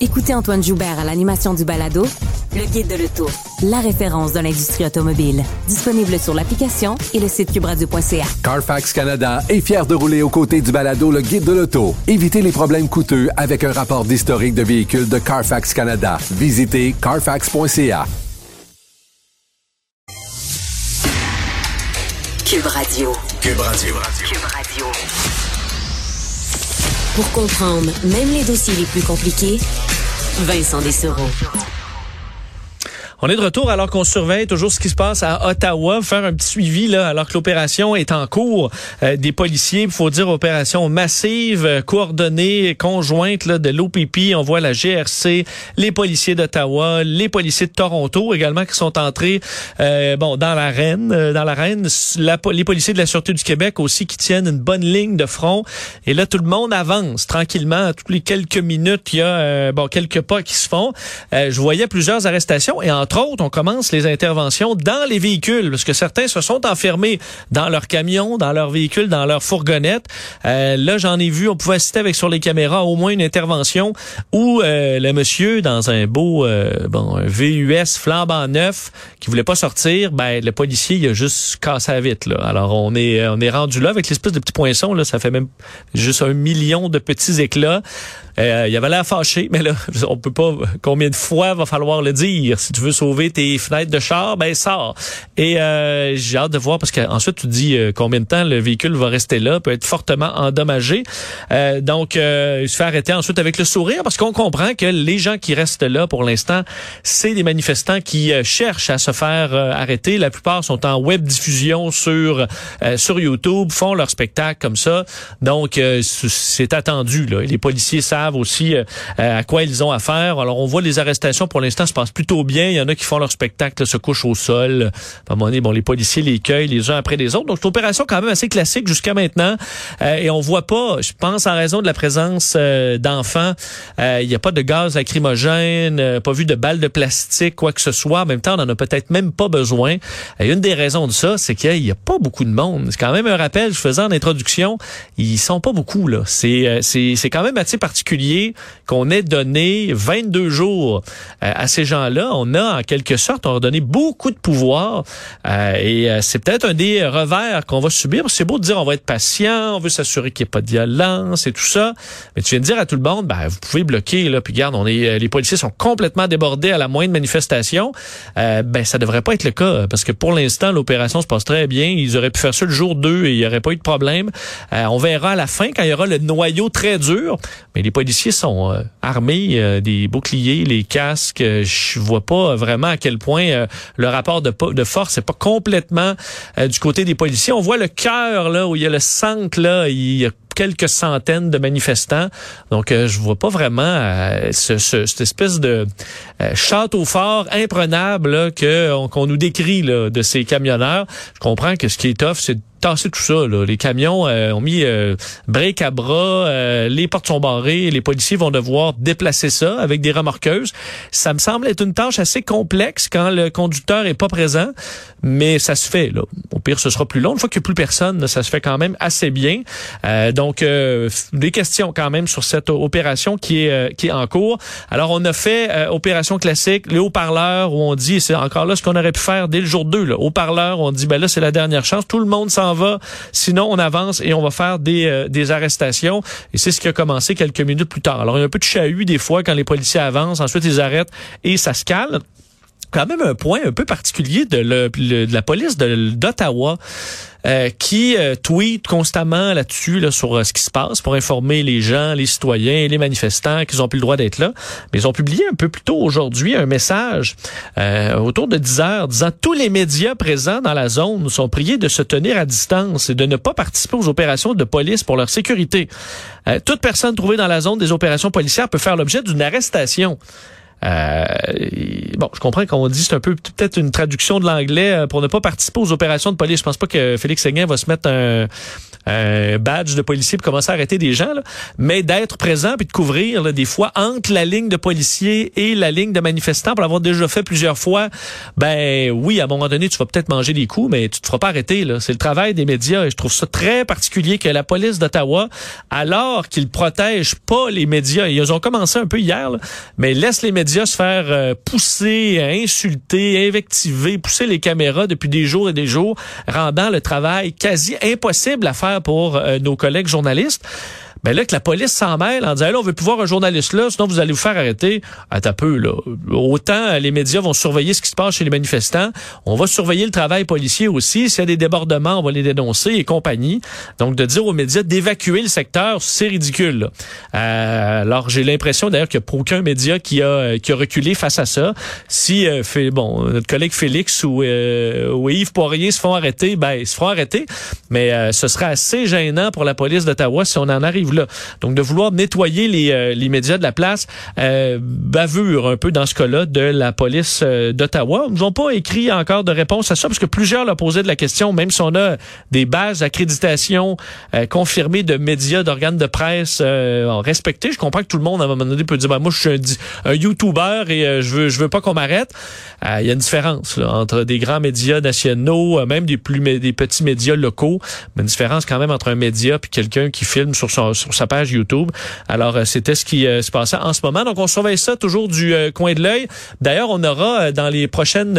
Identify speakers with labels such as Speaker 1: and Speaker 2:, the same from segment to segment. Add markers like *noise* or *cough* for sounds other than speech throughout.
Speaker 1: Écoutez Antoine Joubert à l'animation du balado Le Guide de l'Auto, la référence de l'industrie automobile. Disponible sur l'application et le site cubradio.ca.
Speaker 2: Carfax Canada est fier de rouler aux côtés du balado Le Guide de l'Auto. Évitez les problèmes coûteux avec un rapport d'historique de véhicules de Carfax Canada. Visitez carfax.ca.
Speaker 1: Cube Radio.
Speaker 3: Cube Radio.
Speaker 1: Cube Radio. Pour comprendre même les dossiers les plus compliqués, Vincent Dessereau.
Speaker 4: On est de retour alors qu'on surveille toujours ce qui se passe à Ottawa, faire un petit suivi là alors que l'opération est en cours. Euh, des policiers, il faut dire opération massive, euh, coordonnée, conjointe là, de l'OPP. On voit la GRC, les policiers d'Ottawa, les policiers de Toronto également qui sont entrés euh, bon dans l'arène, dans l'arène. La, les policiers de la sûreté du Québec aussi qui tiennent une bonne ligne de front. Et là tout le monde avance tranquillement. Toutes les quelques minutes, il y a bon quelques pas qui se font. Je voyais plusieurs arrestations autres, on commence les interventions dans les véhicules, parce que certains se sont enfermés dans leur camion, dans leur véhicule, dans leur fourgonnette. Euh, là, j'en ai vu, on pouvait assister avec sur les caméras au moins une intervention où euh, le monsieur, dans un beau euh, bon un VUS flambant neuf, qui voulait pas sortir, ben le policier il a juste cassé la vitre. Là. Alors on est on est rendu là avec l'espèce de petits poinçons là, ça fait même juste un million de petits éclats. Euh, il avait l'air fâché, mais là, *laughs* on peut pas. Combien de fois va falloir le dire? Si tu veux sauver tes fenêtres de char, ben sors. Et euh, j'ai hâte de voir parce qu'ensuite tu dis euh, combien de temps le véhicule va rester là, peut être fortement endommagé. Euh, donc, euh, il se fait arrêter ensuite avec le sourire parce qu'on comprend que les gens qui restent là pour l'instant, c'est des manifestants qui cherchent à se faire arrêter. La plupart sont en web diffusion sur sur YouTube, font leur spectacle comme ça. Donc, c'est attendu. Là. Les policiers savent aussi euh, à quoi ils ont affaire. Alors, on voit les arrestations pour l'instant se passent plutôt bien. Il y en a qui font leur spectacle, se couchent au sol. À un moment donné, bon, les policiers les cueillent les uns après les autres. Donc, c'est une opération quand même assez classique jusqu'à maintenant. Euh, et on voit pas, je pense, en raison de la présence euh, d'enfants, euh, il n'y a pas de gaz lacrymogène, euh, pas vu de balles de plastique, quoi que ce soit. En même temps, on en a peut-être même pas besoin. Et une des raisons de ça, c'est qu'il n'y a pas beaucoup de monde. C'est quand même un rappel, je faisais en introduction, ils sont pas beaucoup, là. C'est, euh, c'est, c'est quand même assez particulier qu'on ait donné 22 jours euh, à ces gens-là. On a, en quelque sorte, on a donné beaucoup de pouvoir. Euh, et euh, c'est peut-être un des revers qu'on va subir. C'est beau de dire on va être patient, on veut s'assurer qu'il n'y ait pas de violence et tout ça. Mais tu viens de dire à tout le monde, ben, vous pouvez bloquer, là, puis regarde, on est, les policiers sont complètement débordés à la moindre manifestation. Ben, ça devrait pas être le cas, parce que pour l'instant, l'opération se passe très bien. Ils auraient pu faire ça le jour 2 et il n'y aurait pas eu de problème. On verra à la fin, quand il y aura le noyau très dur. Mais les policiers sont euh, armés, euh, des boucliers, les casques. Euh, je vois pas vraiment à quel point le rapport de, force n'est pas complètement du côté des policiers. On voit le cœur, là, où il y a le centre, là, il y a quelques centaines de manifestants. Donc, je vois pas vraiment ce, ce- cette espèce de château fort imprenable qu'on nous décrit là, de ces camionneurs. Je comprends que ce qui est tough, c'est de tasser tout ça. Là. Les camions euh, ont mis euh, à bras, euh, les portes sont barrées, les policiers vont devoir déplacer ça avec des remorqueuses. Ça me semble être une tâche assez complexe quand le conducteur est pas présent, mais ça se fait. Là. Au pire, ce sera plus long. Une fois qu'il n'y a plus personne, ça se fait quand même assez bien. Euh, donc, euh, des questions quand même sur cette opération qui est euh, qui est en cours. Alors, on a fait opération classique, les haut-parleurs où on dit, c'est encore là ce qu'on aurait pu faire dès le jour 2, là, haut-parleurs, on dit, ben là, c'est la dernière chance, tout le monde s'en va, sinon on avance et on va faire des, euh, des arrestations. Et c'est ce qui a commencé quelques minutes plus tard. Alors, il y a un peu de chahut des fois quand les policiers avancent, ensuite ils arrêtent et ça se calme. Quand même un point un peu particulier de, la police d'Ottawa. Euh, qui euh, tweet constamment là-dessus là, sur euh, ce qui se passe pour informer les gens, les citoyens, les manifestants qu'ils ont plus le droit d'être là. Mais ils ont publié un peu plus tôt aujourd'hui un message autour de 10 heures disant tous les médias présents dans la zone sont priés de se tenir à distance et de ne pas participer aux opérations de police pour leur sécurité. toute personne trouvée dans la zone des opérations policières peut faire l'objet d'une arrestation. Euh, bon, je comprends qu'on dit c'est un peu peut-être une traduction de l'anglais euh, pour ne pas participer aux opérations de police. Je pense pas que Félix Séguin va se mettre un, un badge de policier pour commencer à arrêter des gens, là, mais d'être présent puis de couvrir là, des fois entre la ligne de policiers et la ligne de manifestants pour l'avoir déjà fait plusieurs fois. Ben oui, à un moment donné, tu vas peut-être manger des coups, mais tu te feras pas arrêter. C'est le travail des médias et je trouve ça très particulier que la police d'Ottawa, alors qu'ils protègent pas les médias, ils ont commencé un peu hier, là, mais laisse les médias se faire euh, pousser, insulter, invectiver, pousser les caméras depuis des jours et des jours, rendant le travail quasi impossible à faire pour euh, nos collègues journalistes. Ben là, que la police s'en mêle en disant, là, on veut plus voir un journaliste là, sinon vous allez vous faire arrêter. À ta peu, là. Autant les médias vont surveiller ce qui se passe chez les manifestants, on va surveiller le travail policier aussi. S'il y a des débordements, on va les dénoncer et compagnie. Donc, de dire aux médias d'évacuer le secteur, c'est ridicule. Euh, alors, j'ai l'impression d'ailleurs qu'il n'y a aucun média qui a, qui a reculé face à ça. Si, euh, bon, notre collègue Félix ou, euh, ou Yves Poirier se font arrêter, ben, ils se feront arrêter. Mais euh, ce serait assez gênant pour la police d'Ottawa si on en arrive donc de vouloir nettoyer les, euh, les médias de la place, euh, bavure un peu dans ce cas-là de la police euh, d'Ottawa. Ils n'ont pas écrit encore de réponse à ça parce que plusieurs leur posaient de la question, même si on a des bases d'accréditation confirmées de médias, d'organes de presse respectés. Je comprends que tout le monde à un moment donné peut dire, ben, moi je suis un, YouTuber et je veux je veux pas qu'on m'arrête. Il y a une différence entre des grands médias nationaux, même des plus des petits médias locaux, mais une différence quand même entre un média puis quelqu'un qui filme sur son sur sa page YouTube. Alors, euh, c'était ce qui euh, se passait en ce moment. Donc, on surveille ça toujours du euh, coin de l'œil. D'ailleurs, on aura dans les prochaines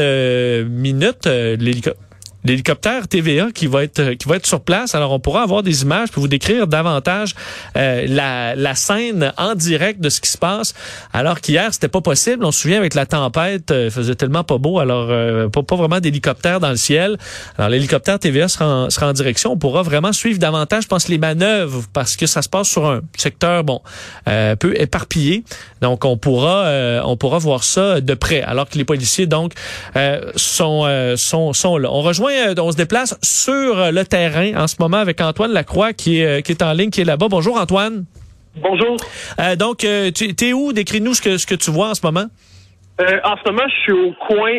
Speaker 4: minutes l'hélicoptère l'hélicoptère TVA qui va être qui va être sur place. Alors on pourra avoir des images pour vous décrire davantage euh, la, la scène en direct de ce qui se passe. Alors qu'hier c'était pas possible. On se souvient avec la tempête, euh, faisait tellement pas beau. Alors euh, pas, pas vraiment d'hélicoptère dans le ciel. Alors l'hélicoptère TVA sera en, sera en direction. On pourra vraiment suivre davantage, je pense, les manœuvres parce que ça se passe sur un secteur bon euh, peu éparpillé. Donc on pourra on pourra voir ça de près. Alors que les policiers donc sont sont sont là. On rejoint euh, on se déplace sur euh, le terrain en ce moment avec Antoine Lacroix qui est, euh, qui est en ligne, qui est là-bas. Bonjour Antoine.
Speaker 3: Bonjour.
Speaker 4: donc, tu es où? Décris-nous ce que, ce que tu vois en ce moment.
Speaker 3: en ce moment, je suis au coin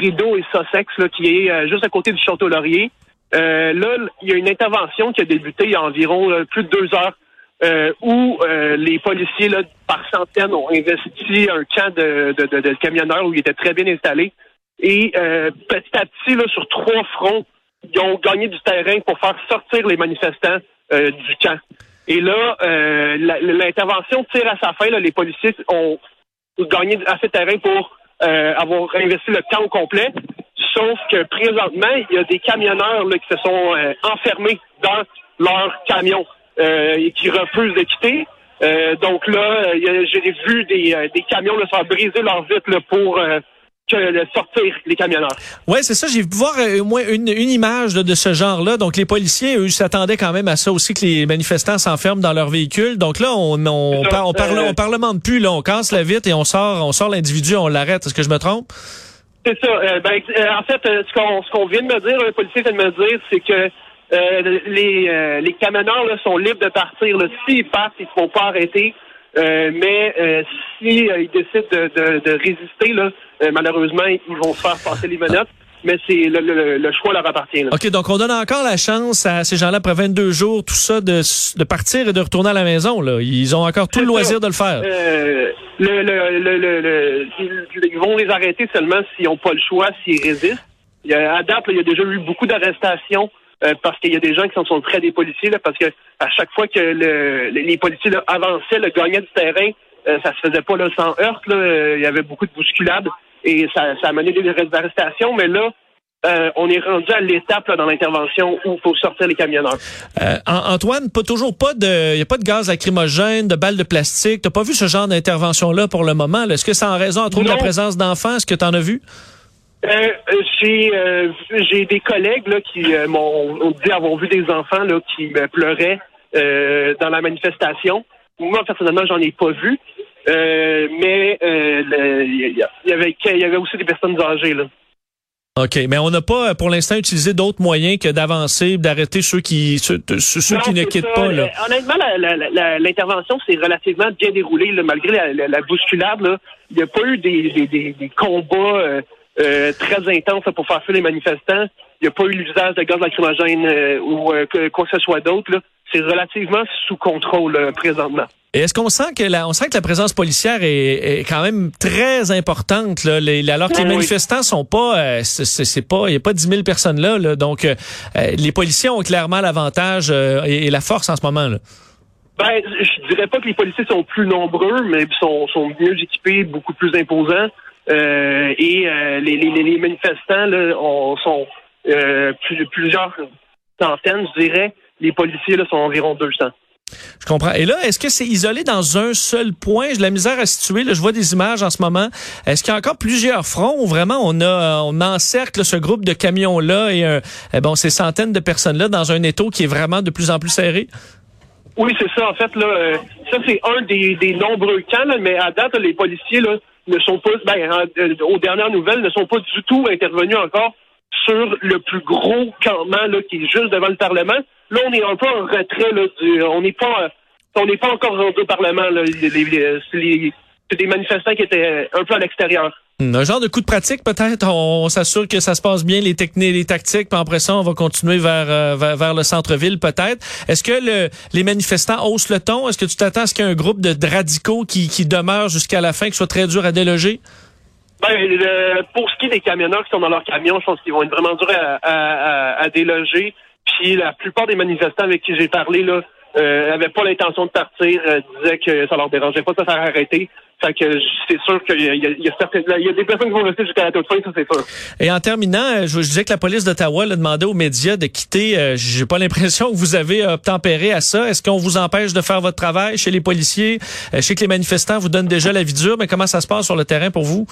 Speaker 3: Rideau et Sussex, là, qui est juste à côté du Château Laurier. là, il y a une intervention qui a débuté il y a environ plus de deux heures, où les policiers, là, par centaines, ont investi un camp de, de, de camionneurs où ils étaient très bien installés. Et euh, petit à petit, là, sur trois fronts, ils ont gagné du terrain pour faire sortir les manifestants euh, du camp. Et là, euh, l'intervention tire à sa fin. Là, les policiers ont gagné assez de terrain pour avoir investi le camp au complet. Sauf que présentement, il y a des camionneurs là, qui se sont enfermés dans leur camion et qui refusent de quitter. donc là, j'ai vu des, des camions là, se faire briser leur vitre là, pour que de sortir les camionneurs.
Speaker 4: Oui, c'est ça. J'ai vu voir euh, au moins une, une image de, ce genre-là. Donc, les policiers, eux, s'attendaient quand même à ça aussi, que les manifestants s'enferment dans leur véhicule. Donc là, on, on, on, parle, euh, on parlemente plus. Là, on casse la vitre et on sort, on sort l'individu, on l'arrête. Est-ce que je me trompe?
Speaker 3: C'est ça. Euh, ben, en fait, ce qu'on vient de me dire, le policier vient de me dire, c'est que les, les camionneurs là, sont libres de partir. S'ils partent, ils ne seront pas arrêtés. Euh, mais euh, si euh, ils décident de, de, résister, là, malheureusement, ils vont se faire passer les menottes. Mais c'est le, le, choix leur appartient.
Speaker 4: OK, donc on donne encore la chance à ces gens-là, après 22 jours, tout ça, de, de partir et de retourner à la maison. Là. Ils ont encore tout le loisir de le faire.
Speaker 3: le, le, ils vont les arrêter seulement s'ils n'ont pas le choix, s'ils résistent. Il y a, à date, il y a déjà eu beaucoup d'arrestations euh, parce qu'il y a des gens qui sont près des policiers, là, parce que à chaque fois que le, les policiers avançaient, le gagnaient du terrain, euh, ça se faisait pas là, sans heurte. Là. Il y avait beaucoup de bousculades et ça, ça a mené des arrestations, mais là, euh, on est rendu à l'étape dans l'intervention où il faut sortir les camionneurs.
Speaker 4: Euh, Antoine, pas toujours pas de, il y a pas de gaz lacrymogène, de balles de plastique. T'as pas vu ce genre d'intervention là pour le moment. Est-ce que c'est en raison entre autres de la présence d'enfants? Est-ce que tu en as vu?
Speaker 3: Euh, j'ai euh, j'ai des collègues là, qui euh, m'ont dit avoir vu des enfants là, qui pleuraient dans la manifestation. Moi, personnellement, j'en ai pas vu. mais il y, avait, y avait aussi des personnes âgées. Là.
Speaker 4: OK, mais on n'a pas pour l'instant utilisé d'autres moyens que d'avancer, d'arrêter ceux qui ceux, qui ne quittent pas. Là.
Speaker 3: Honnêtement, l'intervention s'est relativement bien déroulée, malgré la, bousculade. Il n'y a pas eu des, des, des combats euh, très intense pour faire fuir les manifestants. Il n'y a pas eu l'usage de gaz lacrymogène euh, ou euh, quoi que ce soit d'autre. C'est relativement sous contrôle présentement.
Speaker 4: Et est-ce qu'on sent que la, on sent que la présence policière est, quand même très importante là, alors que les manifestants sont pas, c'est pas, il y a pas 10 000 personnes là, donc les policiers ont clairement l'avantage et, la force en ce moment là.
Speaker 3: Ben, je dirais pas que les policiers sont plus nombreux, mais sont, sont mieux équipés, beaucoup plus imposants. Euh, et euh, les, manifestants là, sont euh, plusieurs centaines, je dirais. Les policiers là, sont environ 200.
Speaker 4: Je comprends. Et là, est-ce que c'est isolé dans un seul point? J'ai la misère à situer. Là, je vois des images en ce moment. Est-ce qu'il y a encore plusieurs fronts où vraiment on a on encercle ce groupe de camions-là et eh bon, ces centaines de personnes-là dans un étau qui est vraiment de plus en plus serré?
Speaker 3: Oui, c'est ça. En fait, là, ça c'est un des, des nombreux camps, mais à date, les policiers là, ne sont pas, ben, euh, aux dernières nouvelles, ne sont pas du tout intervenus encore sur le plus gros campement là, qui est juste devant le Parlement. Là, on est un peu en retrait. Là, du, on n'est pas, on n'est pas encore rendu au Parlement. Là, c'est des manifestants qui étaient un peu à l'extérieur.
Speaker 4: Un genre de coup de pratique peut-être? On, s'assure que ça se passe bien les techniques, les tactiques, puis après ça, on va continuer vers euh, vers, le centre-ville peut-être. Est-ce que le, les manifestants haussent le ton? Est-ce que tu t'attends à ce qu'il y ait un groupe de radicaux qui, qui demeure jusqu'à la fin, qui soit très dur à déloger?
Speaker 3: Ben, pour ce qui est des camionneurs qui sont dans leur camion, je pense qu'ils vont être vraiment durs à, à, à, déloger. Puis la plupart des manifestants avec qui j'ai parlé là euh, pas l'intention de partir, euh, disaient que ça leur dérangeait pas de se faire arrêter. Fait que c'est sûr qu'il y, y, a des personnes qui vont rester jusqu'à la toute fin, ça c'est sûr.
Speaker 4: Et en terminant, euh, je, disais que la police d'Ottawa a demandé aux médias de quitter. Euh, J'ai pas *laughs* l'impression que vous avez obtempéré à ça. Est-ce qu'on vous empêche de faire votre travail chez les policiers? Euh, je sais que les manifestants vous donnent déjà la vie dure, mais comment ça se passe sur le terrain pour vous?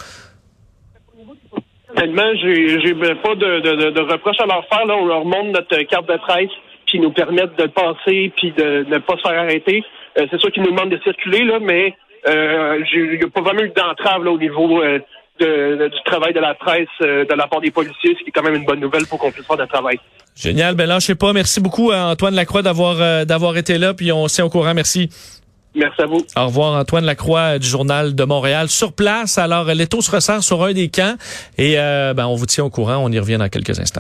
Speaker 3: Honnêtement, j'ai pas de, de, de, reproches à leur faire. Là. On leur montre notre carte de presse qui nous permettent de passer puis de ne pas se faire arrêter. c'est sûr qu'ils nous demandent de circuler, là, mais euh, il n'y a pas vraiment eu d'entrave au niveau euh, de, du travail de la presse euh, de la part des policiers, ce qui est quand même une bonne nouvelle pour qu'on puisse faire de travail.
Speaker 4: Génial. Ben là, je sais pas. Merci beaucoup à Antoine Lacroix d'avoir d'avoir été là, puis on s'est au courant. Merci.
Speaker 3: Merci à vous.
Speaker 4: Au revoir, Antoine Lacroix du Journal de Montréal. Sur place, alors, l'étau se ressent sur un des camps et ben, on vous tient au courant. On y revient dans quelques instants.